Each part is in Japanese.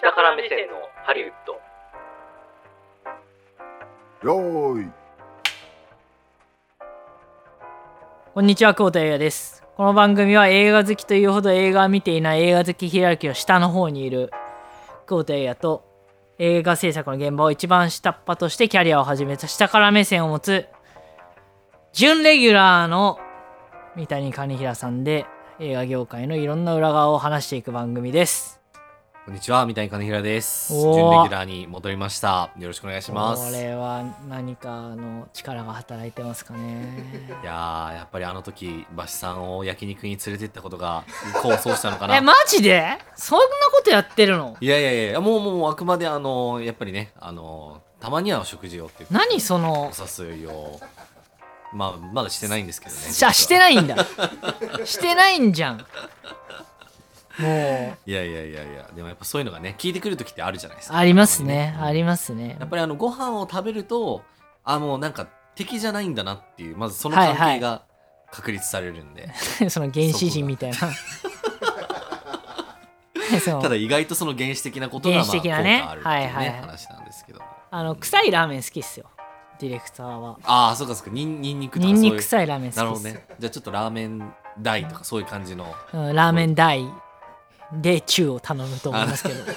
下から目線のハリウッドよーいこんにちは、久保田映画です。この番組は映画好きというほど映画を見ていない映画好きヒエラルキーの下の方にいる久保田映画と映画制作の現場を一番下っ端としてキャリアを始めた下から目線を持つ準レギュラーの三谷兼平さんで映画業界のいろんな裏側を話していく番組です。こんにちは、三谷金平です。準レギュラーに戻りました。よろしくお願いします。いこれは何かの力が働いてますかね。やー、やっぱりあの時、バシさんを焼肉に連れてったことが功を奏したのかな。え、マジで？そんなことやってるの？いやいやいや、もうもうあくまであの、やっぱりね、あの、たまにはお食事をっていう何その？お誘いを、まあ、まだしてないんですけどね。じゃあしてないんだしてないんじゃんもう。いやいやいやいや、でもやっぱそういうのがね、聞いてくる時ってあるじゃないですか。ありますね。ありますね。やっぱりあのご飯を食べるとあもうなんか敵じゃないんだなっていうまずその関はいはい。係が確立されるんで、その原始人みたいな。ただ意外とその原始的なことがまあ原始的なね。効果あるっていうね、はいはい。はい話なんですけども。あの臭いラーメン好きっすよ。ディレクターは。ああそうかそうか。にんにんにくとかニンそういう。ニク臭いラーメンなる好きっす。ほどね。じゃあちょっとラーメン大とかそういう感じの。うん、ラーメン大でチューを頼むと思いますけど。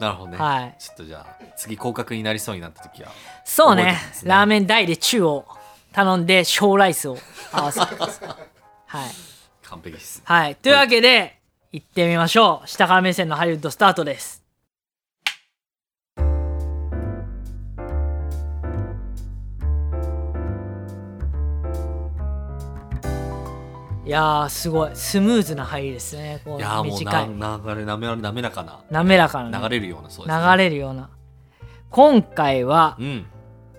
なるほどね、はい。ちょっとじゃあ次降格になりそうになった時はそうね。ラーメン大でチューを頼んで小ライスを合わせてください。はい。完璧ですはい。というわけで、行ってみましょう。下から目線のハリウッドスタートです。いやー、すごい。スムーズな入りですね。こういやーもう流れなめ滑らかな滑らかな、流れるようなそうです、ね、流れるような。今回はうん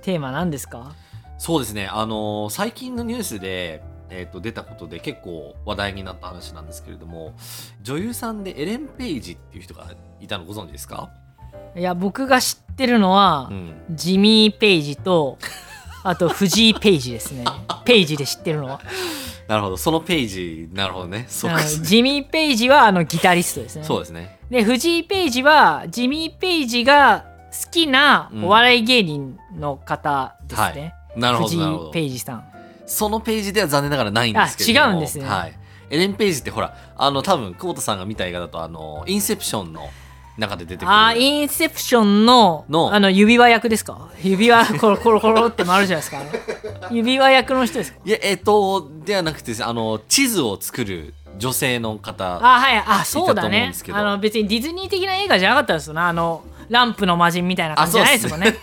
テーマ何ですか？そうですね、あのー最近のニュースで、えー、と出たことで結構話題になった話なんですけれども女優さんでエレン・ペイジっていう人がいたのご存知ですか、いや、僕が知ってるのは、うん、ジミー・ペイジと、あと藤井ペイジですね。ペイジで知ってるのは。なるほど。そのページ。なるほどね。そうあのですジミー・ペイジはあのギタリストですね。そうですね。で藤井ペイジはジミー・ペイジが好きなお笑い芸人の方ですね。なるほ藤どなるほど。井ペイジさん。そのページでは残念ながらないんですけれども。あ違うんですね。はい、エレン・ペイジってほらあの多分久保田さんが見た映画だとあのインセプションの中で出てくる。あーインセプションのの。あの指輪役ですか？指輪コロコロコロって回るじゃないですか。指輪役の人ですか？いやえっ、とではなくてあの地図を作る女性の方あはいあそうだね思うんですけど。あの別にディズニー的な映画じゃなかったですよ。ねあのランプの魔人みたいな感じじゃないですもんね。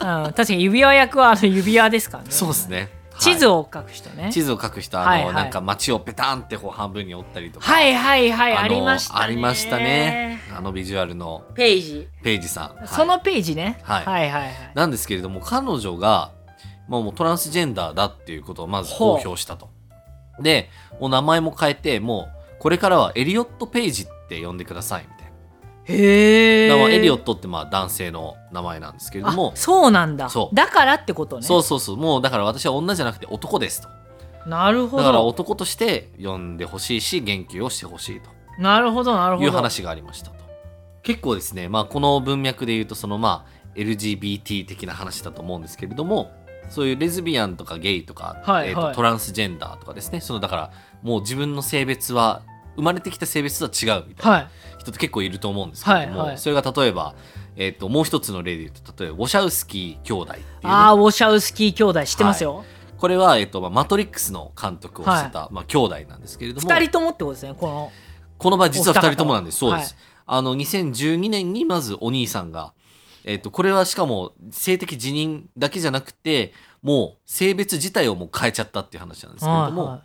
うん、確かに指輪役はあの指輪ですからね。そうですね。地図を書く人ね、地図を書く人あの、はいはい。なんか街をペタンってこう半分に折ったりとか。はいはいはい。あのりましたね。ありましたね。あのビジュアルの。ページ、ページさん、はい。そのページね、はい。はいはいはい。なんですけれども彼女がもうもうトランスジェンダーだっていうことをまず公表したと。でもう名前も変えてもうこれからはエリオット・ページって呼んでくださいみたいな。へえエリオットってまあ男性の名前なんですけれども。あそうなんだ。そう。だからってことね。そうそうそう。もうだから私は女じゃなくて男ですと。なるほだからど男として呼んでほしいし言及をしてほしいと。なるほどなるほど。いう話がありましたと。結構ですね、まあ、この文脈で言うとそのまあ LGBT 的な話だと思うんですけれどもそういうレズビアンとかゲイとか、えーとはい。はいトランスジェンダーとかですね。そのだからもう自分の性別は生まれてきた性別とは違うみたいなはい。人って結構いると思うんですけれども、はいはい。それが例えば、えー、ともう一つの例で言うと例えばウォシャウスキー兄弟っていう。ね、ああウォシャウスキー兄弟知ってますよ、これは、えーとまあ、マトリックスの監督をしてた、まあ、兄弟なんですけれども二人ともってことですねこの。この場合実は2人ともなんです。そうです。あの、2012年にまずお兄さんが、えっ、と、これはしかも性的自認だけじゃなくて、もう性別自体をもう変えちゃったっていう話なんですけれども、はいはい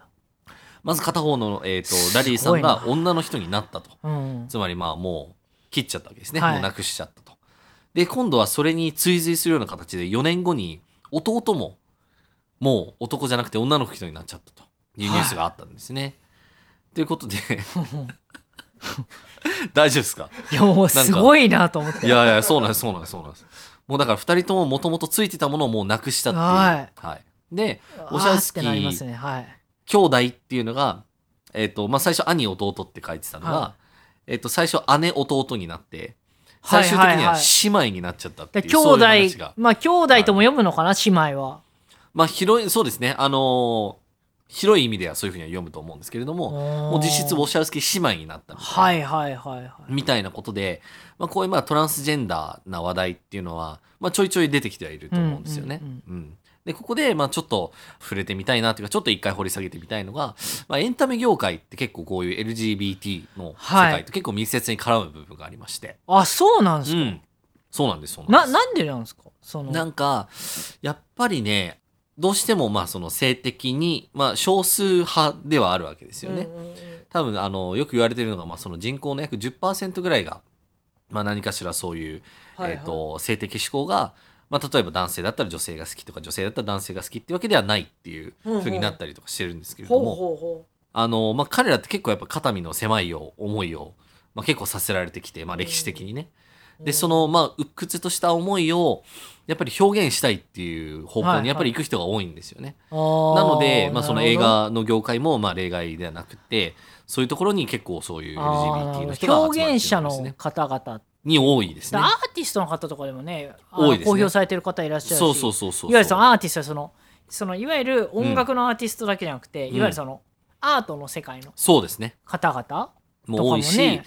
まず片方の、えっ、と、ラリーさんが女の人になったと。うんつまりまあもう切っちゃったわけですね。はいもうなくしちゃったと。で、今度はそれに追随するような形で4年後に弟ももう男じゃなくて女の人になっちゃったというニュースがあったんですね。ということで 大丈夫ですか？いやもうすごいなと思って。いやいやそうなんですそうなんですそうなんです。もうだから2人とももともとついてたものをもうなくしたっていう。はい。はい、であオシャウスねはい。兄弟っていうのが、えっとまあ、最初兄弟って書いてたのが、はえっと、最初姉弟になって最終的には姉妹になっちゃったっていう、兄そういう弟話が。まあ兄弟とも読むのかな姉妹は。まあ広いそうですね。あのー広い意味ではそういうふうには読むと思うんですけれどもももう実質ウォシャウスキー姉妹になったみたいな,、はいはいはいはい。みたいなことで、まあ、こういうまあトランスジェンダーな話題っていうのは、まあ、ちょいちょい出てきてはいると思うんですよね。うんうんでここでまあちょっと触れてみたいなというかちょっと一回掘り下げてみたいのが、まあ、エンタメ業界って結構こういう LGBT の世界と結構密接に絡む部分がありまして、あそうなんですか、うん、そうなんですそうなんです。ななんでなんですか？その。なんかやっぱりねどうしてもまあその性的に、まあ、少数派ではあるわけですよね。多分あのよく言われてるのが、まあ、その人口の約10%ぐらいが、まあ、何かしらそういう、はいはいえー、と性的指向が、まあ、例えば男性だったら女性が好きとか女性だったら男性が好きっていうわけではないっていうふうになったりとかしてるんですけれども、ほうほあのまあ、彼らって結構やっぱ肩身の狭いよ思いを、まあ、結構させられてきて、まあ、歴史的にね。うでそのまあ鬱屈とした思いをやっぱり表現したいっていう方向にやっぱり行く人が多いんですよね。あーなので、まあ、その映画の業界もまあ例外ではなくてそういうところに結構そういう LGBT の人が集まってるん表現者ですねの。方々に多いですねア。ーティストの方とかでもねあ多いですね公表されてる方いらっしゃるしそうそうそうそう。いわゆるそのアーティストはそのそのいわゆる音楽のアーティストだけじゃなくて、うんいわゆるそのアートの世界のそうですね。方々もう多いし、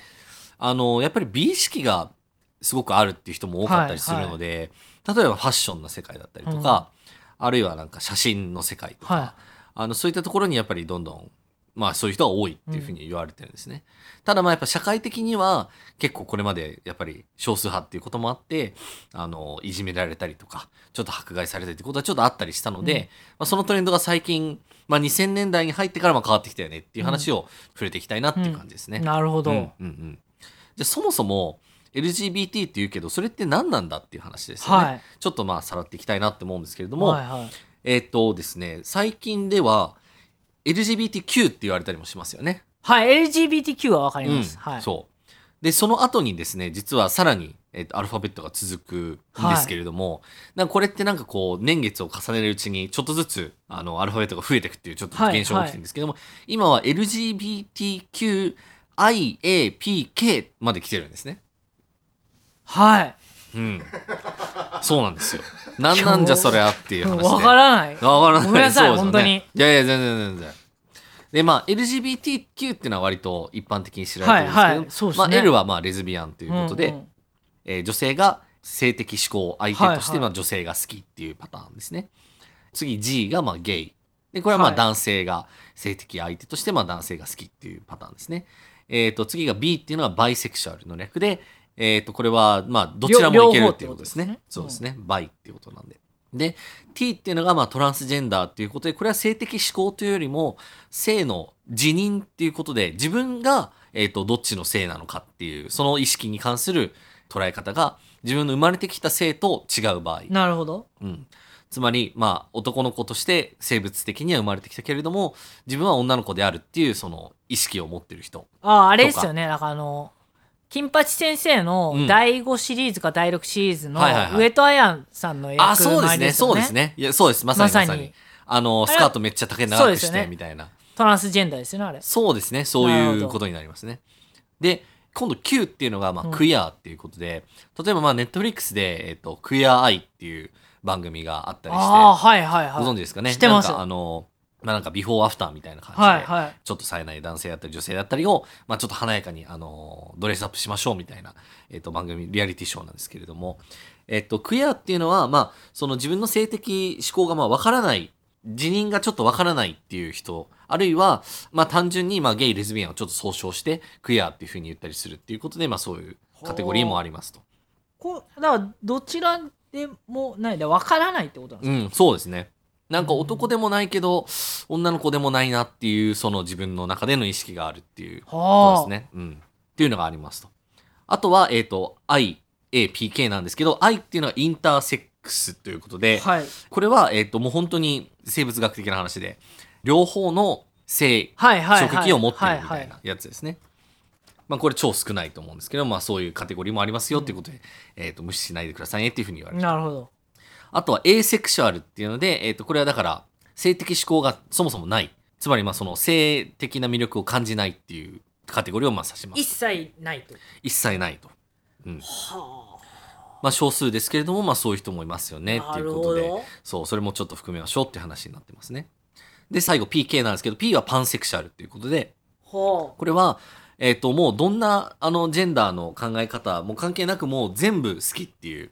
あのやっぱり美意識がすごくあるっていう人も多かったりするので、例えばファッションの世界だったりとか、あるいはなんか写真の世界とか、はあのそういったところにやっぱりどんどんまあそういう人が多いっていうふうに言われてるんですね。ただまあやっぱ社会的には結構これまでやっぱり少数派っていうこともあってあのいじめられたりとかちょっと迫害されたりってことはちょっとあったりしたので、うん。まあ、そのトレンドが最近、まあ、2000年代に入ってからまあ変わってきたよねっていう話を触れていきたいなっていう感じですね。いなるほど、うんうんうん。じゃあそもそも LGBT っていうけどそれって何なんだっていう話ですよね。はいちょっとまあさらっていきたいなって思うんですけれども、はいはいえっ、とですね、最近では LGBTQ って言われたりもしますよね。はい LGBTQ はわかります、うんはいそう。で、その後にですね、実はさらに、えっとアルファベットが続くんですけれども、なんかこれってなんかこう、年月を重ねるうちに、ちょっとずつ、あの、アルファベットが増えていくっていう、ちょっとはい現象が起きてるんですけども、今は LGBTQIAPK まで来てるんですね。はいうん。そうなんですよ。なんなんじゃそれあっていう話で。わからないわからない。ごめんなさいね本当にいやいや、全然全然。で、まあ、LGBTQ っていうのは割と一般的に知られてるんですけど、はいはいねまあ、L はまあレズビアンということで、うんうんえー女性が性的指向相手としはいはいてまあ女性が好きっていうパターンですね。次 G がまあゲイ。で、これはまあはい男性が性的相手としてまあ男性が好きっていうパターンですね。えっ、と、次が B っていうのはバイセクシュアルの略で、えっ、と、これはまあどちらもいけるっていうことですね。すねそうですね。バイっていうことなんで。で、T っていうのがまあトランスジェンダーっていうことで、これは性的指向というよりも、性の自認っていうことで、自分が、えっ、と、どっちの性なのかっていう、その意識に関する捉え方が、自分の生まれてきた性と違う場合。なるほどうん。つまり、まあ、男の子として生物的には生まれてきたけれども、自分は女の子であるっていう、その意識を持ってる人。あああれですよねなんかあの金八先生のうん第5シリーズか第6シリーズの上戸彩さんの役あ、そうです前ね。そうですね。いや、そうです。まさにまさに。あの、スカートめっちゃ丈長くして、みたいな。トランスジェンダーですよねあれそうですね。そういうことになりますね。で、今度 Q っていうのが、まうんあ、クイアっていうことで、例えば、まあ、ネットフリックスで、えっと、クイアアイっていう番組があったりして、ああはいはいはいご存知ですかね？知ってますあの、まあ、なんかビフォーアフターみたいな感じで、はいはいちょっと冴えない男性だったり女性だったりを、まあ、ちょっと華やかに、あの、ドレスアップしましょうみたいな、えっと、番組、リアリティショーなんですけれども、えっと、クイアっていうのは、まあ、その自分の性的思考が、まあ、わからない、自認がちょっとわからないっていう人、あるいは、まあ、単純に、まあ、ゲイ、レズビアンをちょっと総称して、クイアっていうふうに言ったりするっていうことで、まあ、そういうカテゴリーもありますと。こうだからどちらでもないで分からないってことなんですか、うん、そうですね。なんか男でもないけど、女の子でもないなっていう、その自分の中での意識があるっていうことはあですね。うん。っていうのがありますと。あとは、えっ、と、I、A、PK なんですけど、I っていうのはインターセックスということで、はいこれは、えっ、と、もう本当に生物学的な話で、両方の性、はいはいはい職器を持っているみたいなやつですね。まあこれ超少ないと思うんですけど、まあそういうカテゴリーもありますよっていうことで、えっ、と、無視しないでくださいねっていうふうに言われてなるほどあとは、エーセクシュアルっていうので、えっ、と、これはだから、性的指向がそもそもない。つまり、まあ、その性的な魅力を感じないっていうカテゴリーをまあ指します。一切ないと。一切ないと、うん。はまあ、少数ですけれども、まあ、そういう人もいますよねあっていうことで。そうそれもちょっと含めましょうっていう話になってますね。で最後 PK なんですけど P はパンセクシャルっていうことではこれは、えっともうどんなあのジェンダーの考え方も関係なくもう全部好きっていう、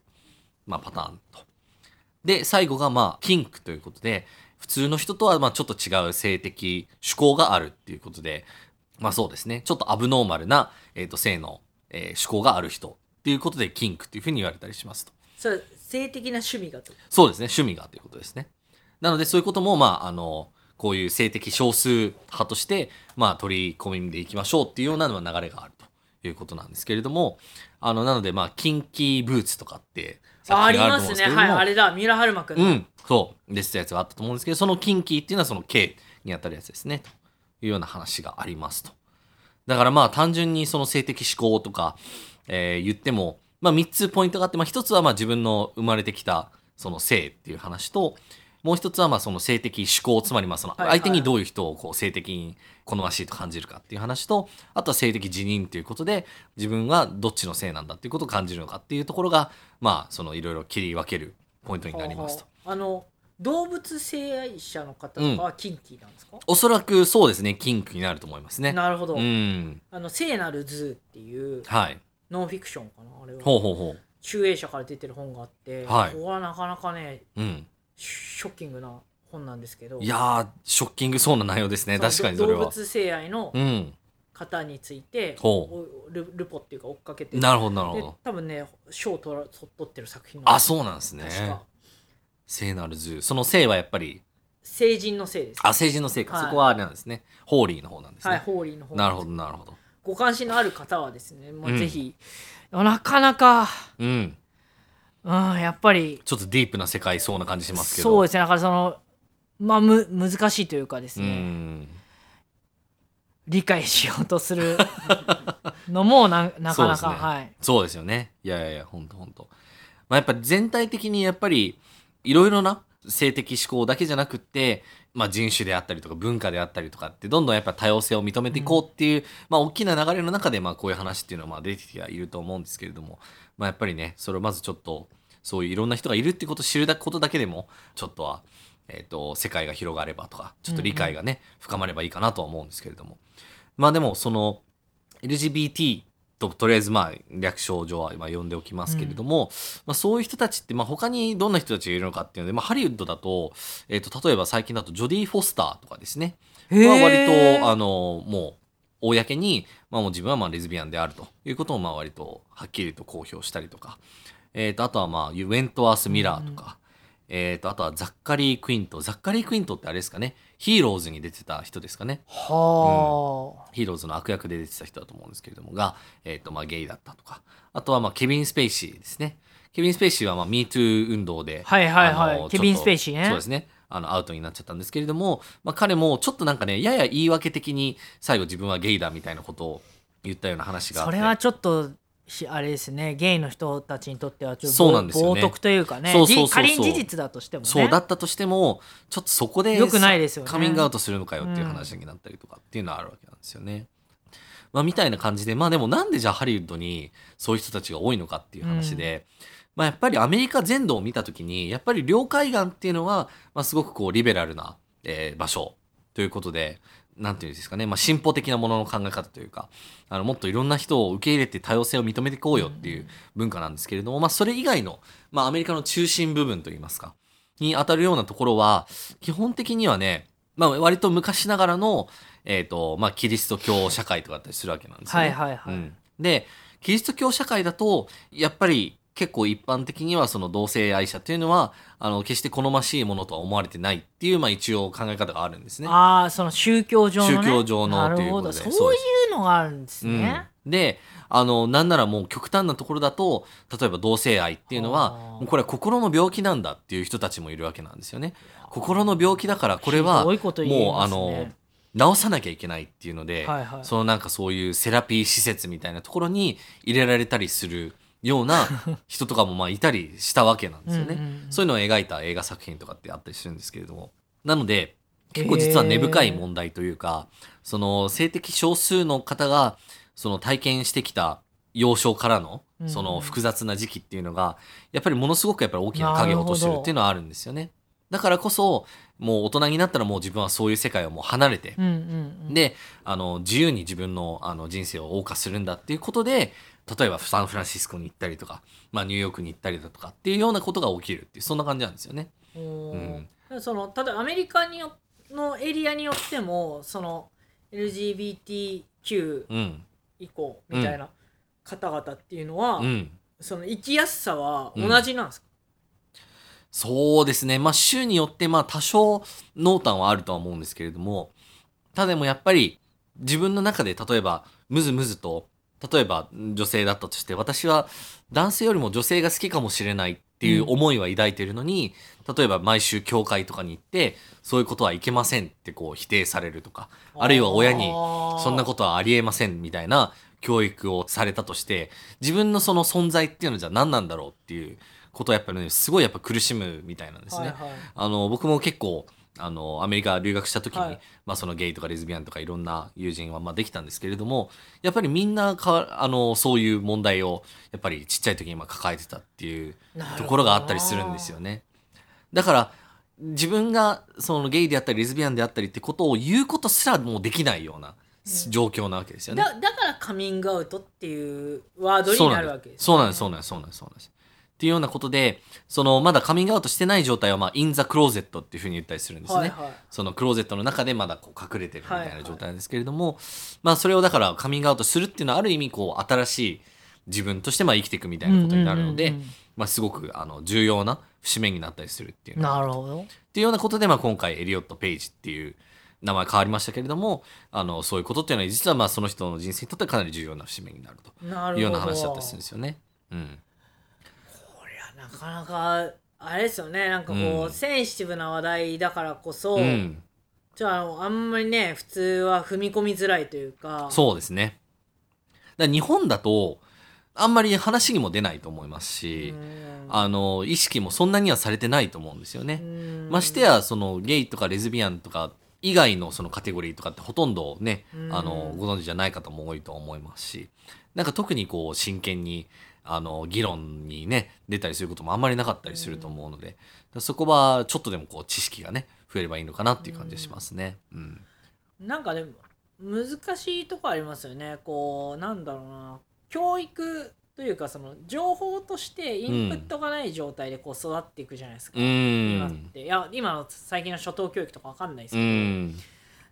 まあ、パターンと。で最後がまあキンクということで普通の人とはまあちょっと違う性的趣向があるっていうことでまあそうですねちょっとアブノーマルな、えっと性の、えー趣向がある人っていうことでキンクっていうふうに言われたりしますと。それ性的な趣味がとそうですね趣味がということですね。なのでそういうこともまああのこういう性的少数派としてまあ取り込みでいきましょうっていうような流れがあるということなんですけれどもあのなのでまあキンキーブーツとかってあありますね。はいあれだ。三浦春馬くんの。うん。そうですってやつがあったと思うんですけどそのキンキーっていうのはその K にあたるやつですね。というような話がありますと。だからまあ単純にその性的指向とか、えー言っても、まあ3つポイントがあって、まあ1つはまあ自分の生まれてきたその性っていう話と、もう一つはまあその性的指向、つまりまあその相手にどういう人をこう性的に好ましいと感じるかっていう話と、あとは性的自認ということで、自分はどっちの性なんだっていうことを感じるのかっていうところが、まあそのいろいろ切り分けるポイントになりますと。はあの動物性愛者の方とかはキンキーなんですか、おそらくそうですね、キンクになると思いますね。なるほど、うん。あの聖なるズーっていうはい。ノンフィクションかなあれはほうほうほう。集英社から出てる本があって、はいここはなかなかねうん。ショッキングな本なんですけどいやー、ショッキングそうな内容ですね。確かにそれは。動物性愛のうん。方について、ほおルルポっていうか追っかけてなるほど、なるほど。多分ね賞を取ってる作品あ、そうなんですね。聖なるズー。その聖はやっぱり、聖人の聖ですあ、聖人の聖か。はいそこはあれなんですね。ホーリーの方なんですね。はいホーリーの方なるほど、なるほど。ご関心のある方はですねもううんぜひ、なかなか、うん。うん、やっぱりちょっとディープな世界そうな感じしますけど。そうですねだからそのまあむ難しいというかですうね、ん。理解しようとするのもな なかなか、ねはいそうですよね。いやいやいや、ほんとほんと。まあ、やっぱ全体的にやっぱり、いろいろな性的思考だけじゃなくって、まあ、人種であったりとか文化であったりとかってどんどんやっぱ多様性を認めていこうっていう、まあ大きな流れの中でまあこういう話っていうのはまあ出てきてはいると思うんですけれども、まあ、やっぱりねそれをまずちょっとそういういろんな人がいるってことを知ることだけでもちょっとは、えー、と世界が広がればとかちょっと理解がね、深まればいいかなとは思うんですけれども。まあでもその LGBT ととりあえずまあ略称上は今呼んでおきますけれども、まあ、そういう人たちってまあ他にどんな人たちがいるのかっていうので、まあ、ハリウッドだと,、えー、と例えば最近だとジョディ・フォスターとかですね。は割とあのもう公に、まあ、もう自分はまあレズビアンであるということをまあ割とはっきりと公表したりとか、えー、とあとはまあウェントワース・ミラーとか、えー、とあとはザッカリー・クイント。ザッカリー・クイントってあれですかね。ヒーローズに出てた人ですかね。はヒーローズの悪役で出てた人だと思うんですけれどもが、えーとまあ、ゲイだったとか。あとはまあケビン・スペイシーですね。ケビン・スペイシーはまあ MeToo 運動で、はいはいはい。ケビンスペイシーね。そうですね。あのアウトになっちゃったんですけれども、まあ、彼もちょっとなんかねやや言い訳的に最後自分はゲイだみたいなことを言ったような話があって。それはちょっとしあれですねゲイの人たちにとってはちょっと冒涜というかね仮に事実だとしてもね。そうだったとしてもちょっとそこで良くないですよね。カミングアウトするのかよっていう話になったりとかっていうのはあるわけなんですよね。まあ、みたいな感じでまあでもなんでじゃあハリウッドにそういう人たちが多いのかっていう話で、まあ、やっぱりアメリカ全土を見た時にやっぱり領海岸っていうのは、まあ、すごくこうリベラルな、えー場所ということでなんていうんですかね、まあ、進歩的なものの考え方というかあのもっといろんな人を受け入れて多様性を認めていこうよっていう文化なんですけれども、まあ、それ以外の、まあ、アメリカの中心部分といいますかに当たるようなところは基本的にはね、まあ、割と昔ながらの、えーとまあ、キリスト教社会とかだったりするわけなんですよね。はいはいはい。うん。でキリスト教社会だとやっぱり結構一般的にはその同性愛者っていうのはあの決して好ましいものとは思われてないっていう、まあ、一応考え方があるんですね。ああその宗教上の、ね、宗教上のということで。そういうのがあるんですね、うん、であのなんならもう極端なところだと例えば同性愛っていうのははあもうこれは心の病気なんだっていう人たちもいるわけなんですよね。心の病気だからこれはもうあの治さなきゃいけないっていうので、はいはい。そのなんかそういうセラピー施設みたいなところに入れられたりするような人とかもまあいたりしたわけなんですよね。そういうのを描いた映画作品とかってあったりするんですけれども。なので結構実は根深い問題というか、その性的少数の方がその体験してきた幼少からのうん。その複雑な時期っていうのがやっぱりものすごくやっぱり大きな影を落としてるっていうのはあるんですよね。だからこそもう大人になったらもう自分はそういう世界をもう離れて、うんうんうん。であの自由に自分のあの人生を謳歌するんだっていうことで例えばサンフランシスコに行ったりとか、まあ、ニューヨークに行ったりだとかっていうようなことが起きるっていうそんな感じなんですよね。うん。でその例えばアメリカによのエリアによってもその LGBTQ うん以降みたいな方々っていうのは、うん。その生きやすさは同じなんですか、そうですね。まあ、州によって、まあ、多少濃淡はあるとは思うんですけれども、ただでもやっぱり、自分の中で、例えば、むずむずと、例えば女性だったとして、私は男性よりも女性が好きかもしれないっていう思いは抱いてるのに、例えば毎週教会とかに行って、そういうことはいけませんってこう否定されるとか、あるいは親に、そんなことはありえませんみたいな教育をされたとして自分のその存在っていうのじゃ何なんだろうっていうことはやっぱりねすごいやっぱ苦しむみたいなんですね。はいはいあの僕も結構あのアメリカ留学した時に、はい。まあ、そのゲイとかレズビアンとかいろんな友人はまあできたんですけれどもやっぱりみんなかあのそういう問題をやっぱりちっちゃい時にまあ抱えてたっていうところがあったりするんですよね。だから自分がそのゲイであったりレズビアンであったりってことを言うことすらもうできないような状況なわけですよね。だだからカミングアウトっていうワードになるわけですそうなんです。そうなんです。そうなんです。そうなんですっていうようなことでそのまだカミングアウトしてない状態は、まあ、インザクローゼットっていうふうに言ったりするんですね、はいはい。そのクローゼットの中でまだこう隠れてるみたいはいはない。状態なんですけれども、まあそれをだからカミングアウトするっていうのはある意味こう新しい自分としてまあ生きていくみたいなことになるので、まあ、すごくあの重要な節目になったりするっていうなるほど。っていうようなことで、まあ、今回エリオット・ペイジっていう名前変わりましたけれどもあのそういうことっていうのは実はまあその人の人生にとってはかなり重要な節目になるというような話だったりするんですよね。うん、なかなかあれですよね。なんかこう、うん。センシティブな話題だからこそ、うん、じゃああのあんまりね普通は踏み込みづらいというか。そうですね。だから日本だとあんまり話にも出ないと思いますし、うん。あの意識もそんなにはされてないと思うんですよね。うん。ましてやそのゲイとかレズビアンとか以外のそのカテゴリーとかってほとんどね、うん。あのご存知じゃない方も多いと思いますしなんか特にこう真剣にあの議論にね出たりすることもあんまりなかったりすると思うので、そこはちょっとでもこう知識がね増えればいいのかなっていう感じがしますね。うん。なんかでも難しいとこありますよね。こうなんだろうな。教育というかその情報としてインプットがない状態でこう育っていくじゃないですか、う今っんて。いや今の最近の初等教育とかわかんないですうけど、ん。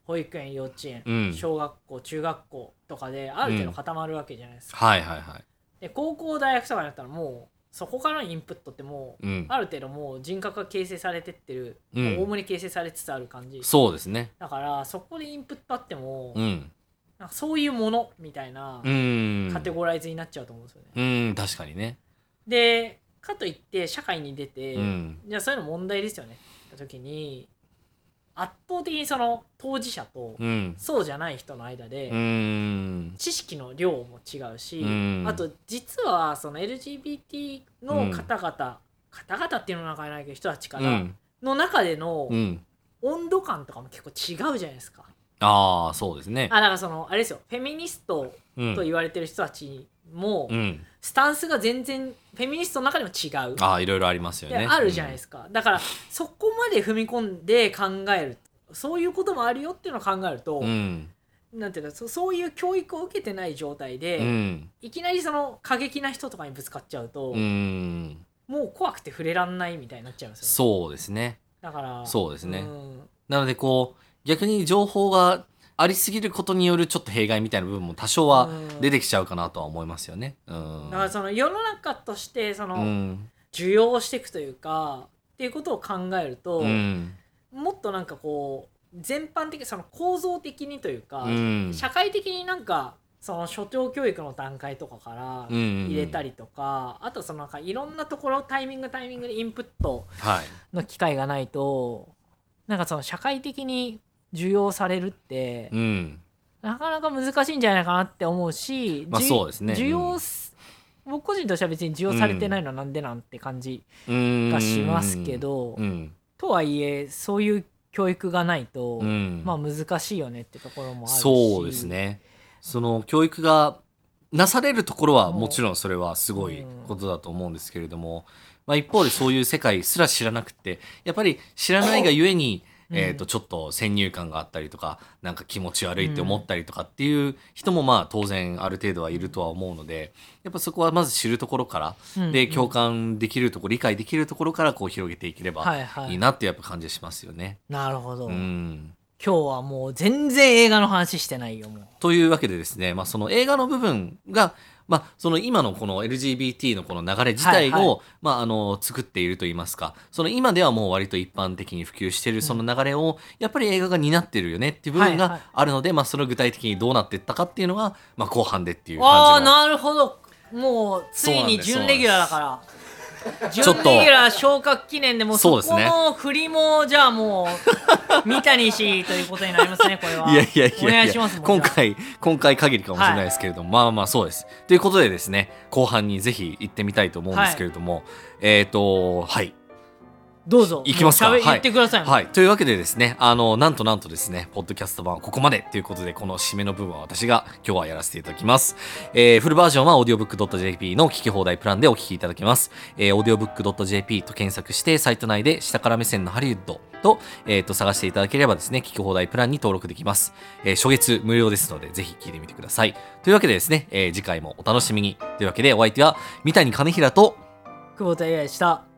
保育園幼稚園、うん。小学校中学校とかである程度固まるわけじゃないですか、はいはいはい。で高校大学とかになったらもうそこからのインプットってもう、うんある程度もう人格が形成されてってるうんおおむね形成されつつある感じ、そうですね。だからそこでインプットあっても、うん。なんかそういうものみたいなうん。カテゴライズになっちゃうと思うんですよね。うん、確かにね。でかといって社会に出て、うん。じゃあそういうの問題ですよねって時に圧倒的にその当事者とうん。そうじゃない人の間で、うん。知識の量も違うし、うんあと実はその LGBT の方々、方々っていうのは中にないけど人たちから、うん。の中でのうん。温度感とかも結構違うじゃないですか。ああ、そうですね。あだからそのあれですよフェミニストうんと言われてる人たちも、うん。スタンスが全然フェミニストの中でも違う。ああ、いろいろありますよね。であるじゃないですか、だからそこまで踏み込んで考えるそういうこともあるよっていうのを考えると、うん。なんていうのそそういう教育を受けてない状態で、うん。いきなりその過激な人とかにぶつかっちゃうと、うん。もう怖くて触れらんないみたいになっちゃうんですよそうですね。だからそうですねんなので、こう、逆に情報がありすぎることによるちょっと弊害みたいな部分も多少はうん出てきちゃうかなとは思いますよね。うん。だからその世の中としてその、うん。受容していくというかっていうことを考えると、うん。もっとなんかこう全般的その構造的にというか、うん。社会的になんかその初等教育の段階とかからうん入れたりとか、あとそのなんかいろんなところタイミングタイミングでインプットはい。の機会がないとなんかその社会的に受容されるって、うん。なかなか難しいんじゃないかなって思うし、まあじそうですね受容す、僕個人としては別に受容されてないのはなんでなんて感じうん。がしますけど、うん。とはいえそういう教育がないと、うんまあ難しいよねってところもあるしそうですねその教育がなされるところはうんもちろんそれはすごいことだと思うんですけれども、まあ、一方でそういう世界すら知らなくてやっぱり知らないがゆえに、うんえー、とちょっと先入観があったりとかなんか気持ち悪いって思ったりとかっていう人もまあ当然ある程度はいるとは思うのでやっぱそこはまず知るところからうんで共感できるところ理解できるところからこう広げていければはいはいなってやっぱ感じしますよね。なるほど、うん。今日はもう全然映画の話してないよもう。というわけでですね、まあ、その映画の部分が、まあ、その今のこの LGBT のこの流れ自体を、はいはい。まあ、あの作っているといいますか。その今ではもう割と一般的に普及しているその流れを、やっぱり映画が担ってるよねっていう部分はいはい。があるので、まあ、その具体的にどうなっていったかっていうのが、まあ、後半でっていうああ感じの。なるほど。もうついに準レギュラーだから準レギュラー昇格記念でもうそこの振りもじゃあもう三谷氏ということになりますねこれは。いやいやいやお願いいします今回今回限りかもしれないですけれども、まあまあそうです。ということでですね後半にぜひ行ってみたいと思うんですけれども、えっ、とはいどうぞいきますかはい言ってください、はい。というわけでですね、あの、なんとなんとですね、ポッドキャスト版はここまでということで、この締めの部分は私が今日はやらせていただきます。えーフルバージョンは audiobook.jp の聞き放題プランでお聞きいただけます。えー、audiobook.jp と検索して、サイト内で下から目線のハリウッドと、えーと、探していただければですね、聞き放題プランに登録できます。えー初月無料ですので、ぜひ聞いてみてください。というわけでですね、えー次回もお楽しみに。というわけで、お相手は三谷兼平と、久保田 AI でした